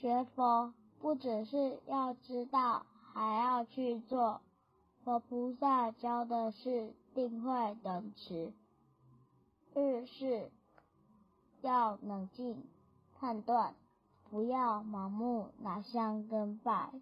学佛不只是要知道，还要去做。佛菩萨教的是定慧等持，遇事要冷静判断，不要盲目拿香跟拜。